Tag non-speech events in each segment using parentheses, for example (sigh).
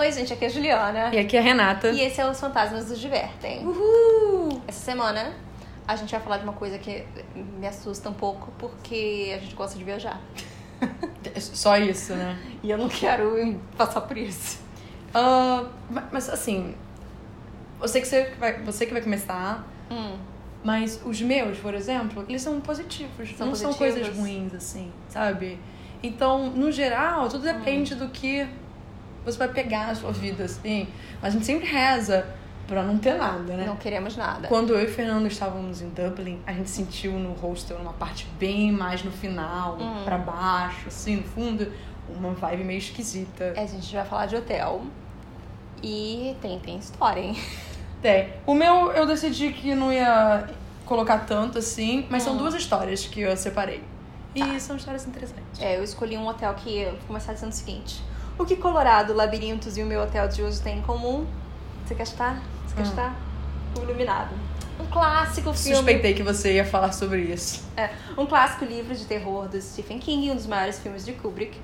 Oi, gente, aqui é a Juliana. E aqui é a Renata. E esse é Os Fantasmas Nos Divertem. Uhul! Essa semana a gente vai falar de uma coisa que me assusta um pouco, porque a gente gosta de viajar. (laughs) Só isso, né? E eu não quero passar por isso. Uh, mas assim, eu sei que você vai, você que vai começar, Hum. mas os meus, por exemplo, eles são positivos. São não são positivos? coisas ruins, assim, sabe? Então, no geral, tudo depende do que você vai pegar na sua vida, assim. Mas a gente sempre reza pra não ter nada, né? Não queremos nada. Quando eu e o Fernando estávamos em Dublin, a gente sentiu no hostel, numa parte bem mais no final, Hum. pra baixo, assim, no fundo, uma vibe meio esquisita. A gente vai falar de hotel. E tem, tem história, hein? Tem. O meu, eu decidi que não ia colocar tanto assim, mas são Hum. duas histórias que eu separei. E são histórias interessantes. É, eu escolhi um hotel que eu vou começar dizendo o seguinte: O que Colorado, Labirintos e o meu hotel de uso têm em comum? Você quer estar? Você quer Hum. estar? O Iluminado. Um clássico filme. Suspeitei que você ia falar sobre isso. É, um clássico livro de terror do Stephen King, um dos maiores filmes de Kubrick.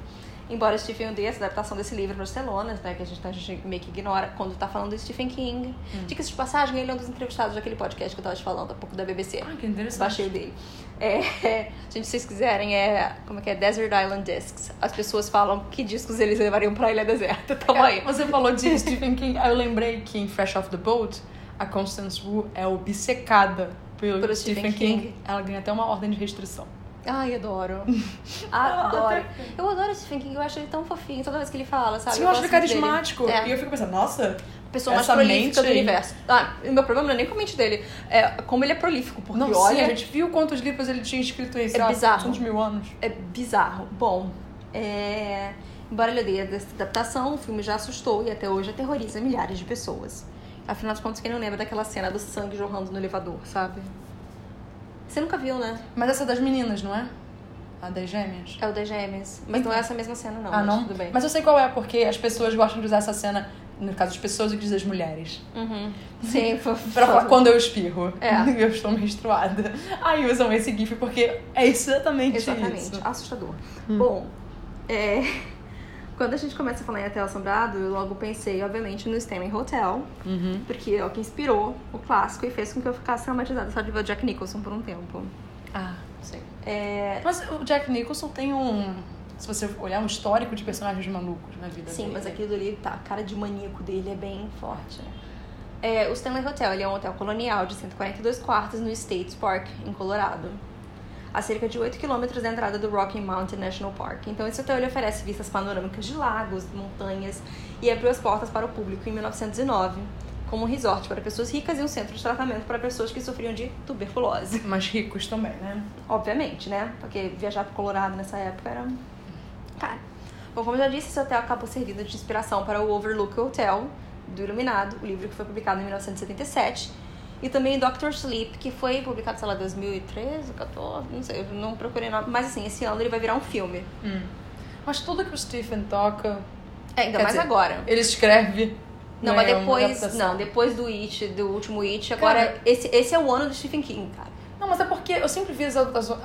Embora Stephen odeie essa adaptação desse livro para os telonas, né, que a gente, a gente meio que ignora quando tá falando do Stephen King. Dicas de passagem, ele é um dos entrevistados daquele podcast que eu tava te falando há pouco da BBC. Ah, que interessante. Baixei o dele. É, gente, se vocês quiserem, é. Como é que é? Desert Island Discs. As pessoas falam que discos eles levariam pra ilha deserta. (laughs) Tamo aí. Você falou de Stephen King, aí eu lembrei que em Fresh Off the Boat, a Constance Wu é obcecada pelo, Pelo Stephen, Stephen King. Ela ganha até uma ordem de restrição. Ai, adoro. (laughs) Adoro. Eu adoro Stephen King, eu acho ele tão fofinho toda vez que ele fala, sabe? Sim, eu acho gosto ele carismático. É. E eu fico pensando, nossa, pessoa mais prolífica do aí. universo. Ah, o meu problema não é nem com a mente dele, é como ele é prolífico, porque não, olha, sim, a gente viu quantos livros ele tinha escrito sei É lá, bizarro. tantos mil anos. é bizarro. Bom, é... embora ele odeie essa adaptação, o filme já assustou e até hoje aterroriza milhares de pessoas. Afinal de contas, quem não lembra daquela cena do sangue jorrando no elevador, sabe? Você nunca viu, né? Mas essa é das meninas, não é? A das gêmeas? É o das gêmeas. Mas não é essa mesma cena, não. ah, mas não? Tudo bem. Mas eu sei qual é, porque as pessoas gostam de usar essa cena, no caso das pessoas e das mulheres. Uhum. (laughs) Sim, foi... Pra falar quando eu espirro. É. (laughs) eu estou menstruada. Aí usam esse gif porque é exatamente, Exatamente, isso. assustador. Bom, é, quando a gente começa a falar em Hotel Assombrado, eu logo pensei, obviamente, no Stanley Hotel, Uhum. porque é o que inspirou o clássico e fez com que eu ficasse traumatizada só de ver o Jack Nicholson por um tempo. Ah, sim. É, Mas o Jack Nicholson tem um. Se você olhar um histórico de personagens malucos na vida sim, dele. mas aquilo ali, tá, a cara de maníaco dele é bem forte. É, o Stanley Hotel ele é um hotel colonial de 142 quartos no States Park, em Colorado. A cerca de 8 quilômetros da entrada do Rocky Mountain National Park. Então, esse hotel oferece vistas panorâmicas de lagos, montanhas e abriu as portas para o público em 1909 como um resort para pessoas ricas e um centro de tratamento para pessoas que sofriam de tuberculose. Mas ricos também, né? Obviamente, né? Porque viajar para Colorado nessa época era caro. Bom, como eu já disse, esse hotel acabou servindo de inspiração para o Overlook Hotel, do Iluminado, o livro que foi publicado em 1977. E também Doctor Sleep, que foi publicado, sei lá, 2013, 14, não sei, eu não procurei nome. Mas assim, esse ano ele vai virar um filme. Hum. Mas tudo que o Stephen toca, É, ainda mais dizer, agora. ele escreve. Não, é mas uma depois. Não, depois do It, do último It, agora. Cara- esse, esse é o ano do Stephen King, cara. Não, mas é porque eu sempre vi as adaptações,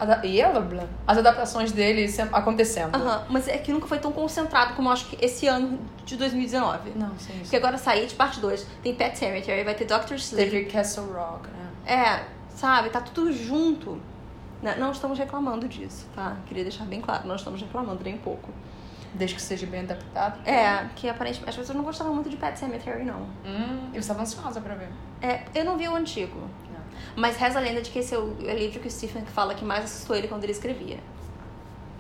as adaptações dele acontecendo. Aham, mas é que nunca foi tão concentrado como eu acho que esse ano de 2019. Não, sim, Porque agora sair de parte 2, tem Pet Cemetery, vai ter Doctor Sleep. Teve Castle Rock, né? É, sabe, tá tudo junto. Não, não estamos reclamando disso, tá? Queria deixar bem claro, não estamos reclamando nem um pouco. Desde que seja bem adaptado. É, que aparentemente as pessoas não gostavam muito de Pet Cemetery, não. Hum, eu estava ansiosa pra ver. É, eu não vi o antigo. Mas reza a lenda de que esse é o é o livro que o Stephen fala que mais assustou ele quando ele escrevia.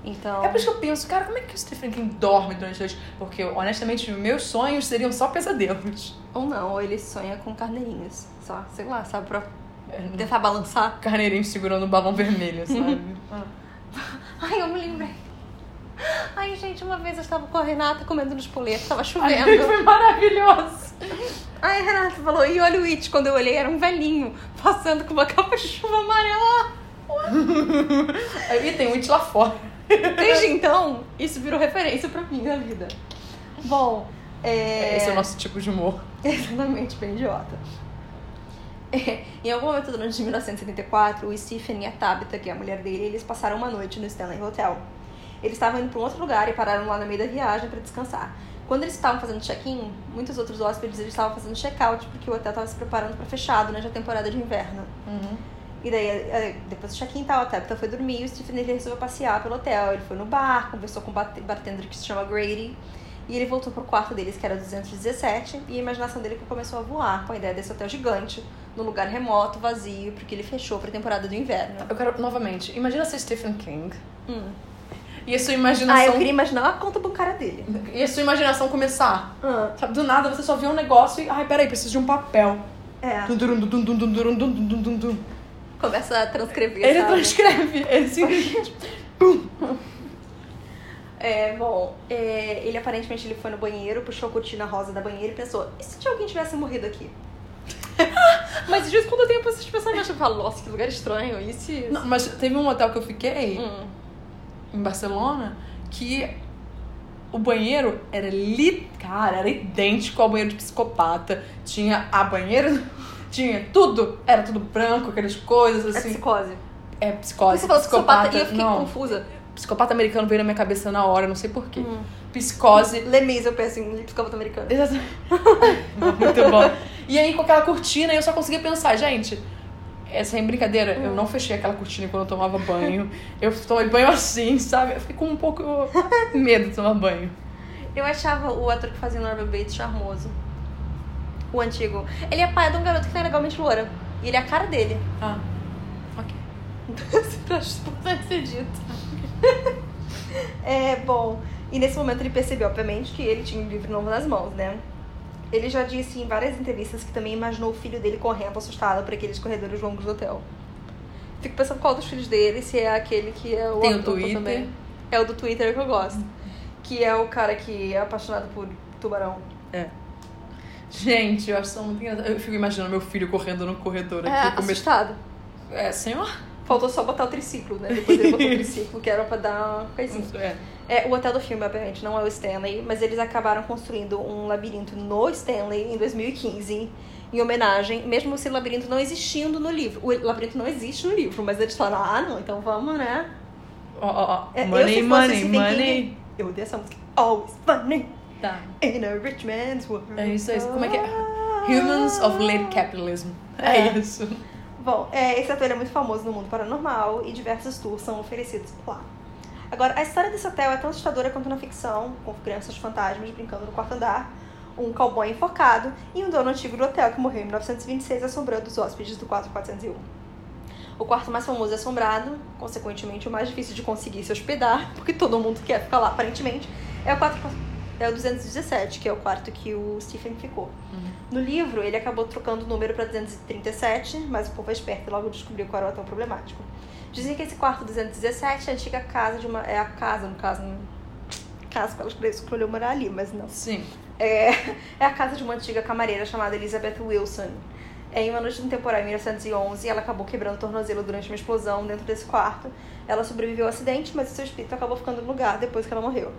Então. É por isso que eu penso, cara, como é que o Stephen King dorme durante a noite? Porque, honestamente, meus sonhos seriam só pesadelos. Ou não, ou ele sonha com carneirinhos. Só, sei lá, sabe, pra É, tentar balançar. Carneirinho segurando um balão vermelho, sabe? (laughs) Ah. Ai, eu me lembrei. Ai, gente, uma vez eu estava com a Renata comendo nos poletos, tava Ai, chovendo. (laughs) foi maravilhoso. Aí a Renata falou, e olha o It, quando eu olhei, era um velhinho passando com uma (laughs) capa de chuva amarela. Aí tem um it lá fora. Desde então, isso virou referência pra mim na vida. Bom, é... Esse é o nosso tipo de humor. (laughs) Exatamente, bem idiota. É, em algum momento durante 1974, o Stephen e a Tabitha, que é a mulher dele, eles passaram uma noite no Stanley Hotel. Eles estavam indo para um outro lugar e pararam lá no meio da viagem para descansar. Quando eles estavam fazendo check-in, muitos outros hóspedes eles estavam fazendo check-out, porque o hotel estava se preparando para fechado, né, já temporada de inverno. Uhum. E daí, é, depois do check-in tal, a Tabitha foi dormir e o Stephen ele resolveu passear pelo hotel. Ele foi no bar, conversou com um bartender que se chama Grady. E ele voltou pro quarto deles, que era 217, e a imaginação dele começou a voar com a ideia desse hotel gigante, num lugar remoto, vazio, porque ele fechou pra temporada do inverno. Eu quero, novamente, imagina ser Stephen King. Hum. E a sua imaginação. Ah, eu queria imaginar a conta bancária dele. E a sua imaginação começar. Ah. Sabe, do nada você só vê um negócio e. Ai, peraí, preciso de um papel. É. Começa a transcrever. Ele sabe? transcreve. É ele simplesmente. (laughs) É, bom, é, ele aparentemente ele foi no banheiro, puxou a cortina rosa da banheira e pensou: e se alguém tivesse morrido aqui? (laughs) mas de vez em quando eu tenho esses tipo pensamentos, eu falo, nossa, que lugar estranho, e se... Não, mas teve um hotel que eu fiquei, hum em Barcelona que o banheiro era li... cara, era idêntico ao banheiro de psicopata. Tinha a banheira, (laughs) tinha tudo, era tudo branco, aquelas coisas É assim. psicose. É psicose, Você falou psicopata, e eu fiquei não. confusa. Psicopata americano veio na minha cabeça na hora, não sei porquê. Hum. Psicose. Lemis, eu penso em psicopata americano. Exatamente. (laughs) Muito bom. E aí, com aquela cortina, eu só conseguia pensar, gente, é brincadeira, eu não fechei aquela cortina quando eu tomava banho. Eu tomei banho assim, sabe? Eu fiquei com um pouco medo de tomar banho. Eu achava o ator que fazia o Norman Bates charmoso. O antigo. Ele é pai de um garoto que é legalmente loura. E ele é a cara dele. Ah, ok. Então acho importante ser dito. é, bom. E nesse momento ele percebeu, obviamente, que ele tinha um livro novo nas mãos, né? Ele já disse em várias entrevistas que também imaginou o filho dele correndo assustado por aqueles corredores longos do hotel. Fico pensando qual dos filhos dele, se é aquele que é o Tem o Twitter. também. É o do Twitter que eu gosto. Que é o cara que é apaixonado por tubarão. É. Gente, eu acho muito engraçado. Eu fico imaginando meu filho correndo no corredor É, aqui. com medo- assustado. É, senhor? Faltou só botar o triciclo, né? Depois ele botou o (laughs) triciclo, que era pra dar uma coisinha. É. É, o hotel do filme, obviamente, não é o Stanley, mas eles acabaram construindo um labirinto no Stanley em 2015, em homenagem, mesmo se o labirinto não existindo no livro. O labirinto não existe no livro, mas eles falaram, ah, não, então vamos, né? Ó, ó, ó. É, eu, Money, fosse money, money. Eu odeio essa música. Always funny Tá. in a rich man's world. É isso aí. Como é que é? Humans of Late Capitalism. É, É. isso. Bom, é, esse hotel é muito famoso no mundo paranormal e diversos tours são oferecidos lá. Agora, a história desse hotel é tão assustadora quanto na ficção, com crianças fantasmas brincando no quarto andar, um cowboy enforcado e um dono antigo do hotel que morreu em 1926 assombrando os hóspedes do 4401. O quarto mais famoso é assombrado, consequentemente o mais difícil de conseguir se hospedar, (laughs) porque todo mundo quer ficar lá aparentemente, é o, 4, é o 217, que é o quarto que o Stephen ficou. No livro, ele acabou trocando o número para 237, mas o povo é esperto e logo descobriu qual era o hotel problemático. Dizem que esse quarto 217 é a antiga casa de uma. É a casa, no caso. Não, casa que ela escolheu morar ali, mas não. Sim. É, é a casa de uma antiga camareira chamada Elizabeth Wilson. É, em uma noite de um temporal em 1911, ela acabou quebrando o tornozelo durante uma explosão dentro desse quarto. Ela sobreviveu ao acidente, mas o seu espírito acabou ficando no lugar depois que ela morreu.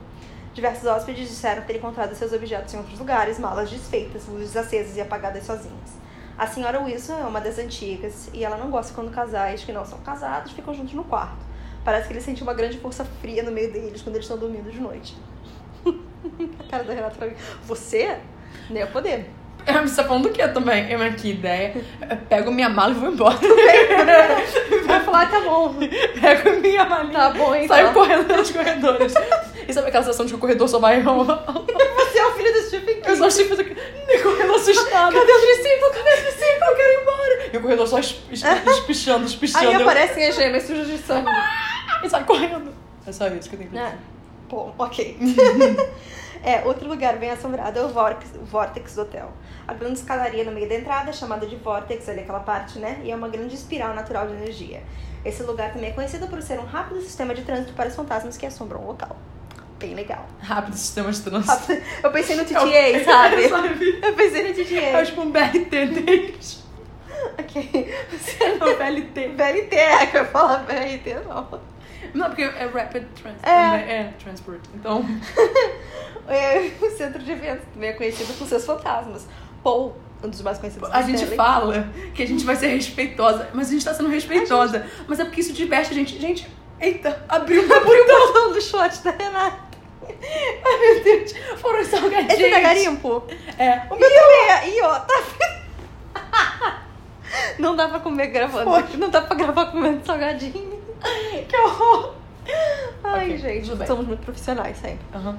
Diversos hóspedes disseram ter encontrado seus objetos em outros lugares, malas desfeitas, luzes acesas e apagadas sozinhas. A senhora Wilson é uma das antigas e ela não gosta quando casais que não são casados ficam juntos no quarto. Parece que ele sente uma grande força fria no meio deles quando eles estão dormindo de noite. (laughs) A cara da Renata pra mim. Você? Nem a poder. Você tá falando do que também? Eu, mas que ideia. Eu pego minha mala e vou embora. (laughs) Vai falar, tá bom. Pego minha malinha. Tá bom, então. Saio correndo nos corredores. E sabe aquela sensação de que o corredor só vai. (laughs) Eu é o só tipo aqui, correndo assustado. Cadê o triciclo? Cadê o triciclo? Eu quero ir embora. E o corredor só es- es- espichando, espichando. Aí aparecem as gêmeas sujas de sangue. E sai correndo. É só isso que eu tenho que dizer. É. Bom, ok. (laughs) é, outro lugar bem assombrado é o Vortex, o Vortex Hotel. A grande escadaria no meio da entrada é chamada de Vortex, ali aquela parte, né? E é uma grande espiral natural de energia. Esse lugar também é conhecido por ser um rápido sistema de trânsito para os fantasmas que assombram o local. Bem legal. Rápido sistema de trânsito. Rápido- Eu pensei no É TTA, o- sabe? sabe? Eu pensei no É TTA. tipo um BRT deles. Ok. É o VLT. VLT, é que eu falo VLT, não. Não, porque é Rapid Transport. É. É, Transport. Então, (laughs) É, o centro de eventos também é conhecido por seus fantasmas. Paul, um dos mais conhecidos a gente Stanley. fala que a gente vai ser respeitosa, mas a gente tá sendo respeitosa. Mas é porque isso diverte a gente. Gente, eita, abriu Por um botão do shot da Renata. Ai, meu Deus. Foram os salgadinhos. Esse da garimpo? É. O meu também é. Ih, ó, tá. Não dá pra comer gravando. Foi. Não dá pra gravar comendo salgadinho. Que horror. Ai, Ok, gente, somos muito profissionais sempre. Aham.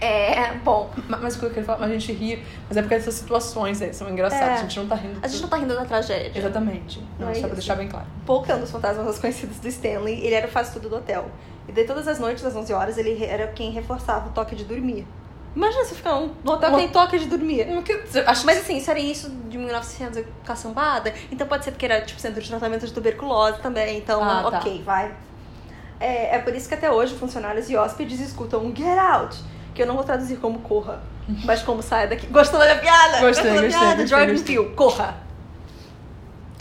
É, bom. Ma- Mas o que eu queria falar, a gente ri, mas é porque essas situações aí são engraçadas. É. A gente não tá rindo. A gente não tá rindo da tragédia. Exatamente. Não, Não é só pra isso. deixar bem claro. É um dos fantasmas mais conhecidos do Stanley, ele era o faz tudo do hotel. E daí todas as noites, às 11 horas, ele era quem reforçava o toque de dormir. Imagina você ficar num- hotel que tem toque de dormir. Acho Mas assim, isso era início de 1900 caçambada, então pode ser porque era tipo centro de tratamento de tuberculose também, então Ah, tá. ok, vai. É, é por isso que até hoje funcionários e hóspedes escutam um get out, que eu não vou traduzir como corra, mas como saia daqui. Gostou da minha piada? Gostei, Gostou da gostei, piada? Jordan. Peele, corra.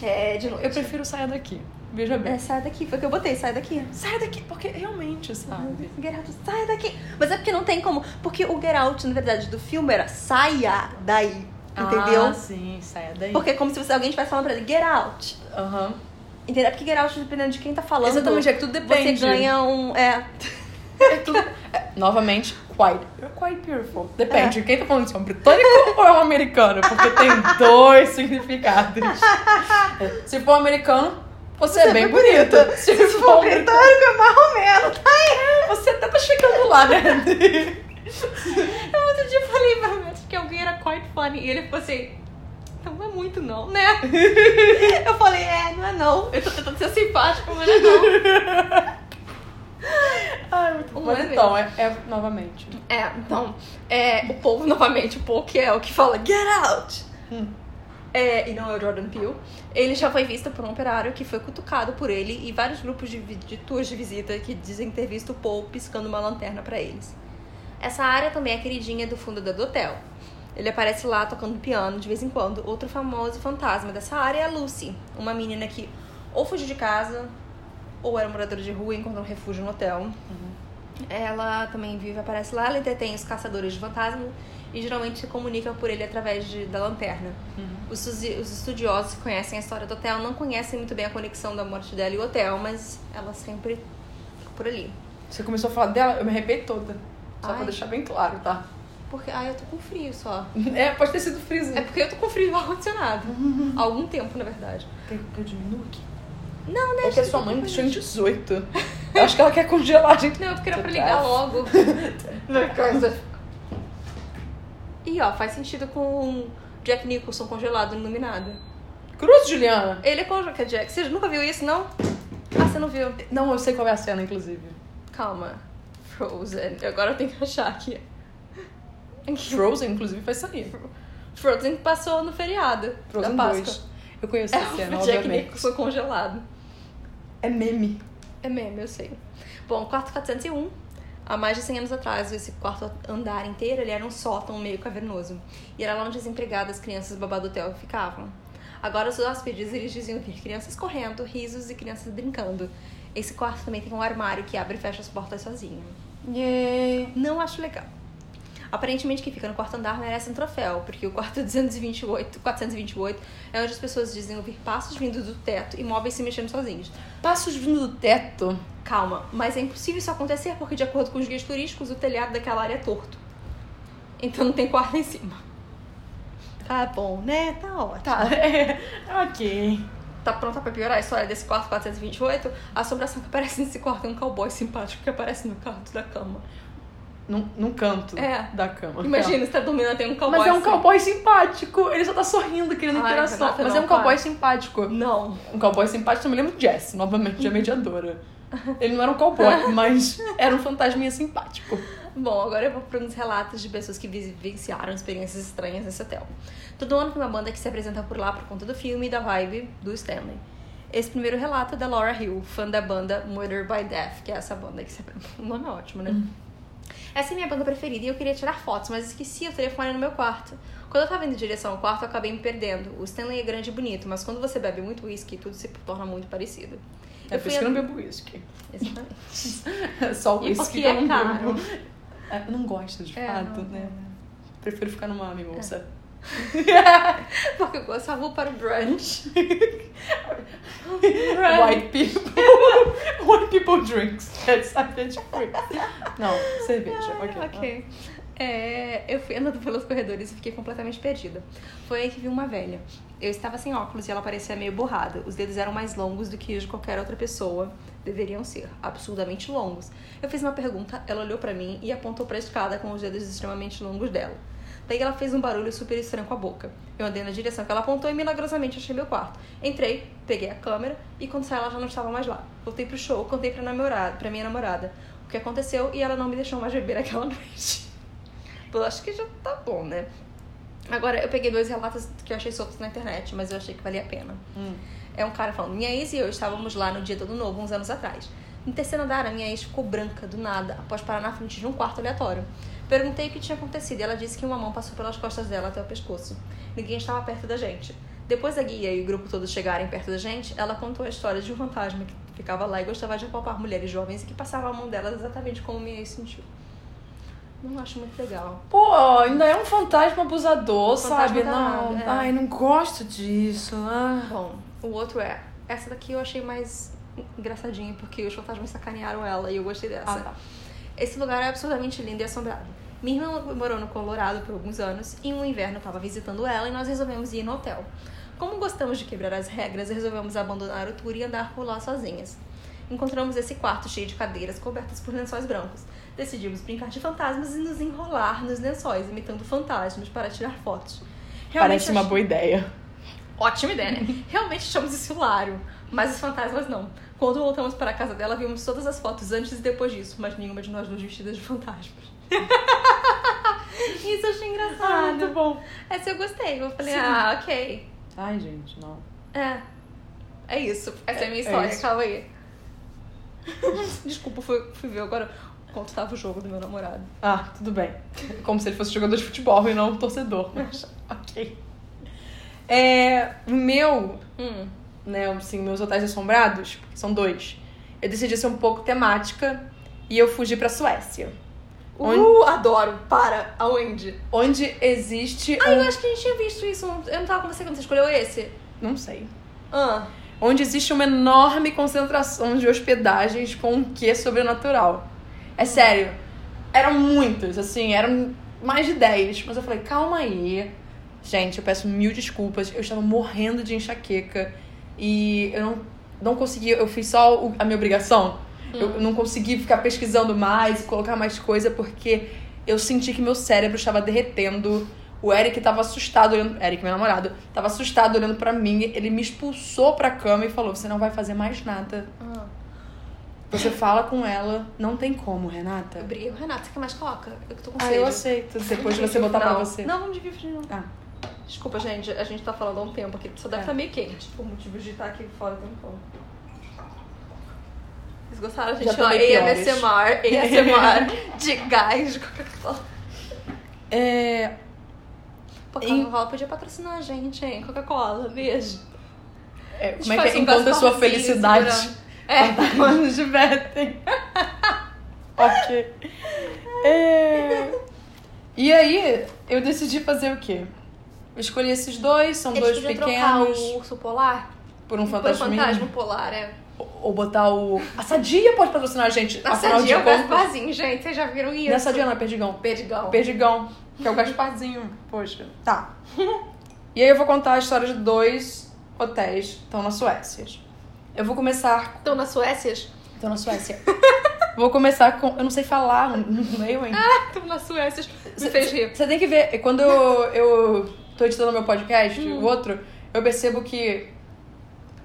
É, de novo. Eu prefiro sair daqui. Veja bem. É, sai daqui, foi o que eu botei, sai daqui. Sai daqui, porque realmente, sabe? Get out, sai daqui. Mas é porque não tem como. Porque o get out, na verdade, do filme era saia daí. Entendeu? Ah, sim, saia daí. Porque é como se você- alguém estivesse falando pra ele, get out. Aham. Entendeu? É porque get out, dependendo de quem tá falando. Exatamente, é que tudo depende. Você ganha um. É. É tudo- é, novamente, quite. You're quite beautiful. Depende de quem tá falando se é um britânico (laughs) ou é um americano. Porque tem dois significados. É, (laughs) Se for um americano, você, é bem bonita. Se, for britânico, é menos, tá aí. você até tá chegando lá, né? (laughs) Eu outro dia falei pra mim que alguém era quite funny. E ele ficou assim. Não é muito, não, né? (laughs) Eu falei, é, não é não. Eu tô tentando ser simpático, mas não é não. Ai, muito bom. Mas é então, é, é novamente. É, então, é, o povo, novamente, o povo que é o que fala get out. Hum. É, e não é o Jordan Peele. Ele já foi visto por um operário que foi cutucado por ele e vários grupos de, de tours de visita que dizem ter visto o Paul piscando uma lanterna pra eles. Essa área também é queridinha do fundador do hotel. Ele aparece lá tocando piano de vez em quando. Outro famoso fantasma dessa área é a Lucy, uma menina que ou fugiu de casa ou era moradora de rua e encontrou um refúgio no hotel. Ela também vive, aparece lá, ela entretém os caçadores de fantasmas e geralmente se comunica por ele através de, da lanterna. Os, estuzi- os estudiosos que conhecem a história do hotel não conhecem muito bem a conexão da morte dela e o hotel, mas ela sempre fica por ali. Você começou a falar dela, eu me arrepiei toda. Só pra Ai. deixar bem claro, tá? Porque, ai, eu tô com frio só. (laughs) É, pode ter sido freezer. É porque eu tô com frio no ar-condicionado. Há (laughs) algum tempo, na verdade. Quer que eu diminua aqui? Não, É deixa. que a sua mãe deixou em 18. (laughs) Eu acho que ela quer congelar a gente. Não, porque era pra Tá. ligar logo. E ó, faz sentido com Jack Nicholson congelado no Iluminado. Cruz, Juliana? Ele é congelado. que é Jack. Você nunca viu isso, não? Ah, você não viu? Não, eu sei qual é a cena, inclusive. Calma. Frozen. Agora eu tenho que achar aqui. (laughs) Frozen, inclusive, vai sair. Frozen passou no feriado Frozen da Páscoa. 2. Eu conheço É essa cena, o Jack obviamente. Nicholson congelado. É meme. É mesmo, eu sei. Bom, quarto 401. Há mais de 100 anos atrás, esse quarto andar inteiro ele era um sótão meio cavernoso. E era lá onde as empregadas, crianças do hotel ficavam. Agora os hóspedes eles diziam ouvir crianças correndo, risos e crianças brincando. Esse quarto também tem um armário que abre e fecha as portas sozinho. Yay. Não acho legal. Aparentemente quem fica no quarto andar merece um troféu, porque o quarto 228, 428 é onde as pessoas dizem ouvir passos vindo do teto e móveis se mexendo sozinhos. Passos vindo do teto. Calma, mas é impossível isso acontecer porque, de acordo com os guias turísticos, o telhado daquela área é torto. Então não tem quarto em cima. Tá bom, né? Tá ótimo. Tá, é. (laughs) Ok. Tá pronta pra piorar a história desse quarto 428? A assombração que aparece nesse quarto é um cowboy simpático que aparece no canto da cama. Num, num canto É. da cama. Imagina, você tá dormindo tem um cowboy Mas é um assim. cowboy simpático. Ele só tá sorrindo, querendo Ai, interação. Renata, Mas não, é um cowboy para. simpático. Não. Um cowboy simpático, eu me lembro de Jess, novamente, de a mediadora. (laughs) Ele não era um cowboy, mas era um fantasminha simpático. Bom, agora eu vou para uns relatos de pessoas que vivenciaram experiências estranhas nesse hotel. Todo ano tem uma banda que se apresenta por lá por conta do filme e da vibe do Stanley. Esse primeiro relato é da Laura Hill, fã da banda Murder by Death, que é essa banda que se... (laughs) O nome é ótimo, né? Essa é minha banda preferida e eu queria tirar fotos, mas esqueci o telefone no meu quarto. Quando eu tava indo em direção ao quarto, eu acabei me perdendo. O Stanley é grande e bonito, mas quando você bebe muito whisky, tudo se torna muito parecido. É Eu por isso que eu não bebo whisky. Exatamente. É (laughs) só o E whisky porque que eu é não caro. bebo. É, eu não gosto, de É, fato, não, né? Prefiro ficar numa mimosa. (laughs) Porque eu só vou para o brunch. White people. (laughs) White people drinks. É savage fruits. Não, cerveja. Ok. Ok. É, eu fui andando pelos corredores e fiquei completamente perdida. Foi aí que vi uma velha. Eu estava sem óculos e ela parecia meio borrada. Os dedos eram mais longos do que os de qualquer outra pessoa. Deveriam ser, absurdamente longos. Eu fiz uma pergunta, ela olhou pra mim e apontou pra escada com os dedos extremamente longos dela. Daí ela fez um barulho super estranho com a boca. Eu andei na direção que ela apontou e milagrosamente achei meu quarto. Entrei, peguei a câmera e quando saí ela já não estava mais lá. Voltei pro show, contei pra, namorada, pra minha namorada o que aconteceu e ela não me deixou mais beber (laughs) aquela noite. Pô, acho que já tá bom, né? Agora, eu peguei dois relatos que eu achei soltos na internet, mas eu achei que valia a pena. Hum. É um cara falando, minha ex e eu estávamos lá no dia todo novo, uns anos atrás. No terceiro andar, a minha ex ficou branca, do nada, após parar na frente de um quarto aleatório. Perguntei o que tinha acontecido e ela disse que uma mão passou pelas costas dela até o pescoço. Ninguém estava perto da gente. Depois da guia e o grupo todo chegarem perto da gente, ela contou a história de um fantasma que ficava lá e gostava de apalpar mulheres jovens e que passava a mão delas exatamente como minha ex sentiu. Não acho muito legal. Pô, ainda é um fantasma abusador, Fantasma sabe? danado, Não. é. Ai, não gosto disso. Ah. Bom, o outro é. Essa daqui eu achei mais engraçadinha, porque os fantasmas sacanearam ela e eu gostei dessa. Ah, tá. Esse lugar é absolutamente lindo e assombrado. Minha irmã morou no Colorado por alguns anos e um inverno estava visitando ela e nós resolvemos ir no hotel. Como gostamos de quebrar as regras, resolvemos abandonar o tour e andar por lá sozinhas. Encontramos esse quarto cheio de cadeiras cobertas por lençóis brancos. Decidimos brincar de fantasmas e nos enrolar nos lençóis, imitando fantasmas para tirar fotos. Parece uma boa ideia. Ótima ideia, né? (laughs) Realmente achamos isso hilário, mas os fantasmas não. Quando voltamos para a casa dela, vimos todas as fotos antes e depois disso, mas nenhuma de nós duas vestidas de fantasmas. (laughs) isso eu achei engraçado. bom. Essa eu gostei. Eu falei, Sim. ah, ok. Ai, gente, não. É. É isso. Essa é a minha É- é história. isso. Calma aí. (laughs) Desculpa, fui, fui ver agora quanto estava o jogo do meu namorado. Ah, tudo bem. Como se ele fosse jogador de futebol e não um torcedor. Mas, ok. É, o meu, Hum. né, assim, meus hotéis assombrados, porque são dois. Eu decidi ser um pouco temática e eu fugi pra Suécia. Onde- Uh, adoro. Para. Aonde? Onde existe Ah, eu um... acho que a gente tinha visto isso. Eu não tava com você quando você escolheu esse. Não sei. Ah. Onde existe uma enorme concentração de hospedagens com um quê sobrenatural. É sério. Eram muitos, assim, eram mais de 10. Mas eu falei, calma aí. Gente, eu peço mil desculpas. Eu estava morrendo de enxaqueca. E eu não, não consegui. Eu fiz só o- a minha obrigação. Eu não consegui ficar pesquisando mais e colocar mais coisa porque eu senti que meu cérebro estava derretendo. O Eric tava assustado olhando. Eric, meu namorado, tava assustado olhando pra mim. Ele me expulsou pra cama e falou: Você não vai fazer mais nada. Ah. Você fala com ela. Não tem como, Renata. Eu briguei com o Renato. Você quer mais coca? Eu que tô com Ah, eu aceito. Depois você botar pra você. Não, vamos dividir não. Ah, Desculpa, gente. A gente tá falando há um tempo aqui. Só deve É. estar meio quente. Por motivos de estar aqui fora o tempo todo. Vocês gostaram, gente? Já Ó, piores. ASMR, (laughs) de gás de Coca-Cola. é. Pô, Em- Coca-Cola podia patrocinar a gente, hein? Coca-Cola, beijo. é, como é que é? um Enquanto a sua felicidade. segurando. É. Quando divertem. ok. É... E aí, eu decidi fazer o quê? Eu escolhi esses dois, são Eles dois podiam trocar pequenos. o urso polar Por um por fantasminha. fantasma polar, é. Ou- botar o. A Sadia pode patrocinar a gente. Afinal de Sadia é o contas. Gasparzinho, gente. Vocês já viram isso? Não é Sadia, não, é Perdigão. Perdigão. Perdigão, que é o (laughs) Gasparzinho. Poxa. Tá. (laughs) E aí eu vou contar a história de dois hotéis que estão na Suécia. Eu vou começar. Estão na Suécia? Estão na Suécia. (laughs) vou começar com. Eu não sei falar no meio, hein? Estão na Suécia. Me fez rir. Você tem que ver, quando eu, eu tô editando meu podcast, Hum. o outro, eu percebo que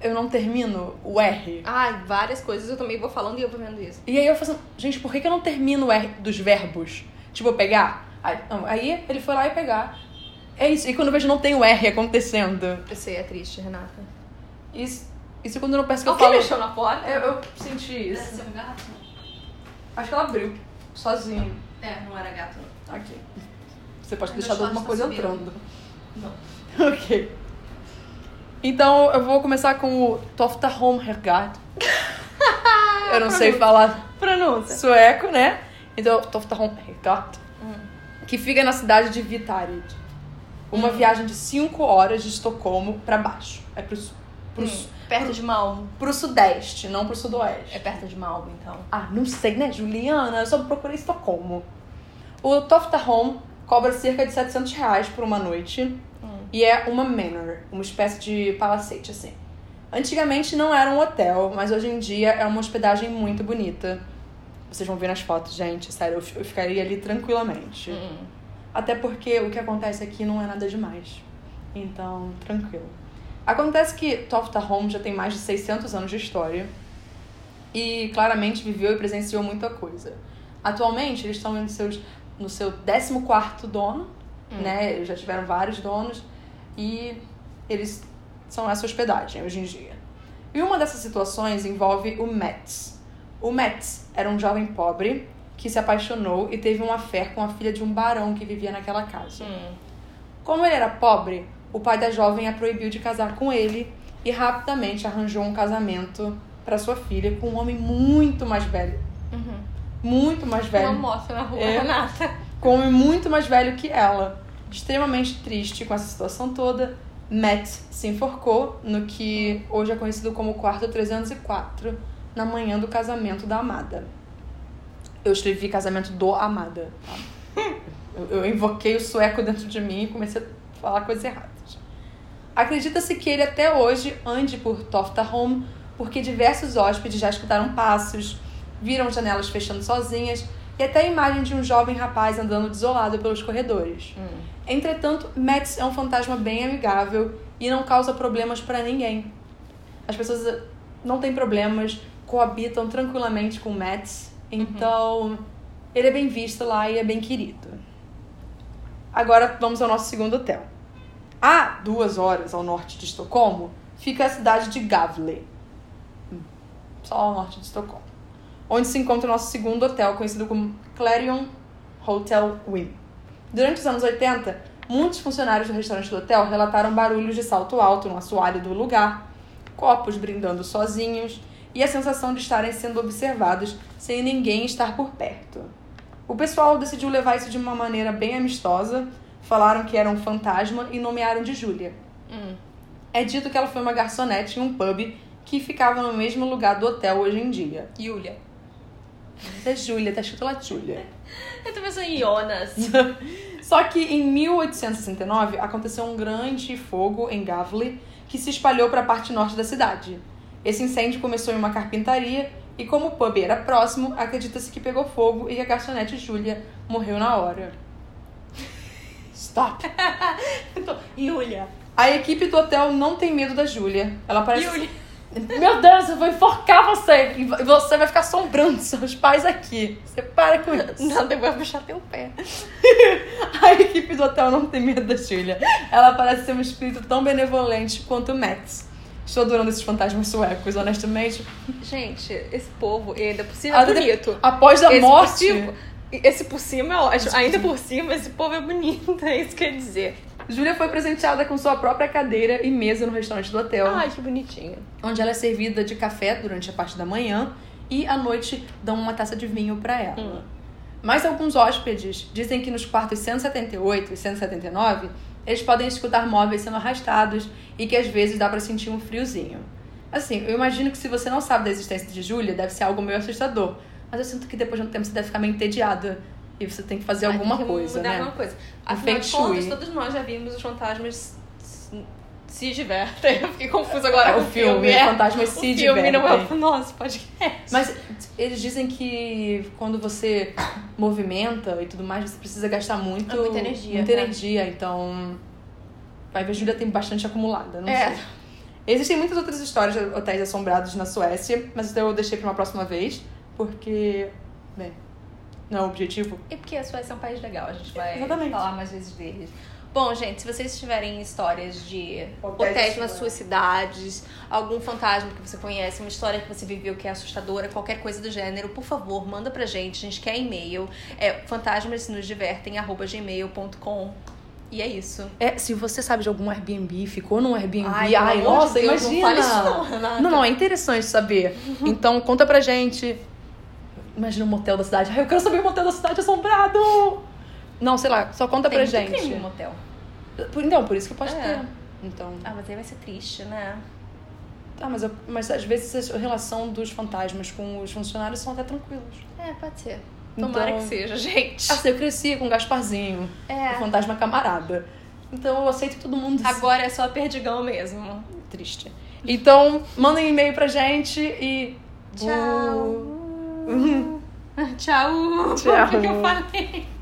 eu não termino o R. Ai, várias coisas eu também vou falando e eu vou vendo isso. E aí eu faço, gente, por que, que eu não termino o R dos verbos? Tipo, pegar. Aí, não, aí ele foi lá e pegar. É isso. E quando eu vejo não tem o R acontecendo. Eu sei, é triste, Renata. Isso, isso quando eu não peço que eu Alguém falo. mexeu na porta? Eu, eu senti isso. um gato? Acho que ela abriu. Sozinha. É, não era gato. não. Ok. Você pode deixar meu alguma short coisa tá subindo. entrando. Não. (laughs) Ok. Então eu vou começar com o Tofta Hergard. eu não sei falar Pronúncia. sueco, né? Então, Tofta Hergard. Hum. Que fica na cidade de Vitarid. Uma viagem de 5 horas de Estocolmo pra baixo. É pro sul. Pro, Hum, perto de Malmo. pro sudeste, não pro sudoeste. É perto de Malmo, então. Ah, não sei, né, Juliana? Eu só procurei Estocolmo. O Tofta Home cobra cerca de 700 reais por uma noite. E é uma manor, uma espécie de palacete, assim. Antigamente não era um hotel, mas hoje em dia é uma hospedagem muito bonita. Vocês vão ver nas fotos, gente. Sério, eu ficaria ali tranquilamente. Hum. Até porque o que acontece aqui não é nada demais. Então, tranquilo. Acontece que Tofta Home já tem mais de 600 anos de história e claramente viveu e presenciou muita coisa. Atualmente, eles estão no, seus, no seu 14º dono, né? Eles já tiveram vários donos e eles são essa hospedagem hoje em dia. E uma dessas situações envolve o Metz. O Metz era um jovem pobre que se apaixonou e teve uma fé com a filha de um barão que vivia naquela casa. Hum. Como ele era pobre, o pai da jovem a proibiu de casar com ele e rapidamente arranjou um casamento para sua filha com um homem muito mais velho. Uhum. Muito mais velho. Uma moto na rua, É. Renata. Com um homem muito mais velho que ela. Extremamente triste com essa situação toda, Matt se enforcou no que hoje é conhecido como quarto 304, na manhã do casamento da amada. Eu escrevi casamento do amada. tá? (laughs) Eu, eu invoquei o sueco dentro de mim e comecei a falar coisas erradas. Acredita-se que ele até hoje ande por Tofta Home porque diversos hóspedes já escutaram passos, viram janelas fechando sozinhas e até a imagem de um jovem rapaz andando desolado pelos corredores. Hum. Entretanto, Max é um fantasma bem amigável e não causa problemas para ninguém. As pessoas eh, não têm problemas, coabitam tranquilamente com Max, então ele é bem visto lá e é bem querido. Agora vamos ao nosso segundo hotel. A duas horas ao norte de Estocolmo fica a cidade de Gavle, Hum, só ao norte de Estocolmo, onde se encontra o nosso segundo hotel, conhecido como Clarion Hotel Win. Durante os anos 80, muitos funcionários do restaurante do hotel relataram barulhos de salto alto no assoalho do lugar, copos brindando sozinhos e a sensação de estarem sendo observados sem ninguém estar por perto. O pessoal decidiu levar isso de uma maneira bem amistosa, falaram que era um fantasma e nomearam de Júlia. Hum. É dito que ela foi uma garçonete em um pub que ficava no mesmo lugar do hotel hoje em dia. Yulia. É Júlia, tá escrito lá Júlia. Eu tô pensando em Jonas. (laughs) Só que em 1869 aconteceu um grande fogo em Gavle que se espalhou para a parte norte da cidade. Esse incêndio começou em uma carpintaria e como o pub era próximo, acredita-se que pegou fogo e a garçonete Júlia morreu na hora. Stop! (laughs) Yulia. A equipe do hotel não tem medo da Júlia. Ela parece Yulia. Meu Deus, eu vou enforcar você! E vo- você vai ficar assombrando seus pais aqui. Você para com isso. Não, depois vai puxar teu pé. (laughs) A equipe do hotel não tem medo da Julia. Ela parece ser um espírito tão benevolente quanto o Max. Estou adorando esses fantasmas suecos, honestamente. Gente, esse povo, ainda por cima, é bonito. Após a esse morte. Por cima, esse por cima é ótimo. Ainda por cima, esse povo é bonito. É isso que quer dizer. Júlia foi presenteada com sua própria cadeira e mesa no restaurante do hotel, Ai, que bonitinho. onde ela é servida de café durante a parte da manhã e à noite dão uma taça de vinho para ela. Hum. Mas alguns hóspedes dizem que nos quartos 178 e 179 eles podem escutar móveis sendo arrastados e que às vezes dá pra sentir um friozinho. Assim, eu imagino que se você não sabe da existência de Júlia, deve ser algo meio assustador. Mas eu sinto que depois de um tempo você deve ficar meio entediada e você tem que fazer alguma Ai, tem que coisa, mudar né? alguma coisa. Afinal de contas, todos nós já vimos os fantasmas se- divertem. (laughs) Eu fiquei confusa agora É, com o filme, é. Fantasmas o se filme não é divertem. o nosso podcast. Mas eles dizem que quando você movimenta e tudo mais, você precisa gastar muito, É muita energia, muita né? energia, então vai ver a Júlia tem bastante acumulada, não É. sei. Existem muitas outras histórias de hotéis assombrados na Suécia, mas isso eu deixei pra uma próxima vez, porque, bem, não é o objetivo. E porque a Suécia é um país legal, a gente vai Exatamente. falar mais vezes deles. Bom, gente, se vocês tiverem histórias de Hotéis hotéis nas suas cidades, algum fantasma que você conhece, uma história que você viveu que é assustadora, qualquer coisa do gênero, por favor, manda pra gente. A gente quer e-mail. É fantasmasnosdivertem.gmail.com E é isso. É, se você sabe de algum Airbnb, ficou num Airbnb, Ai, ai, nossa, de Deus, imagina! Não. Não, não, é interessante saber. Então, conta pra gente. Imagina um motel da cidade. Ai, eu quero saber um motel da cidade assombrado! Não, sei lá, só conta Tem pra muito gente. crime motel. Por- Então, por isso que pode É. ter. Então. Ah, mas aí vai ser triste, né? Tá, mas, eu- mas às vezes a relação dos fantasmas com os funcionários são até tranquilos. É, pode ser. Tomara Então- que seja, gente. Assim, eu cresci com o Gasparzinho, É. o fantasma camarada. Então eu aceito todo mundo. Agora é só perdigão mesmo. Triste. Então, mandem e-mail pra gente e. Tchau. Tchau. Tchau. O que que eu falei?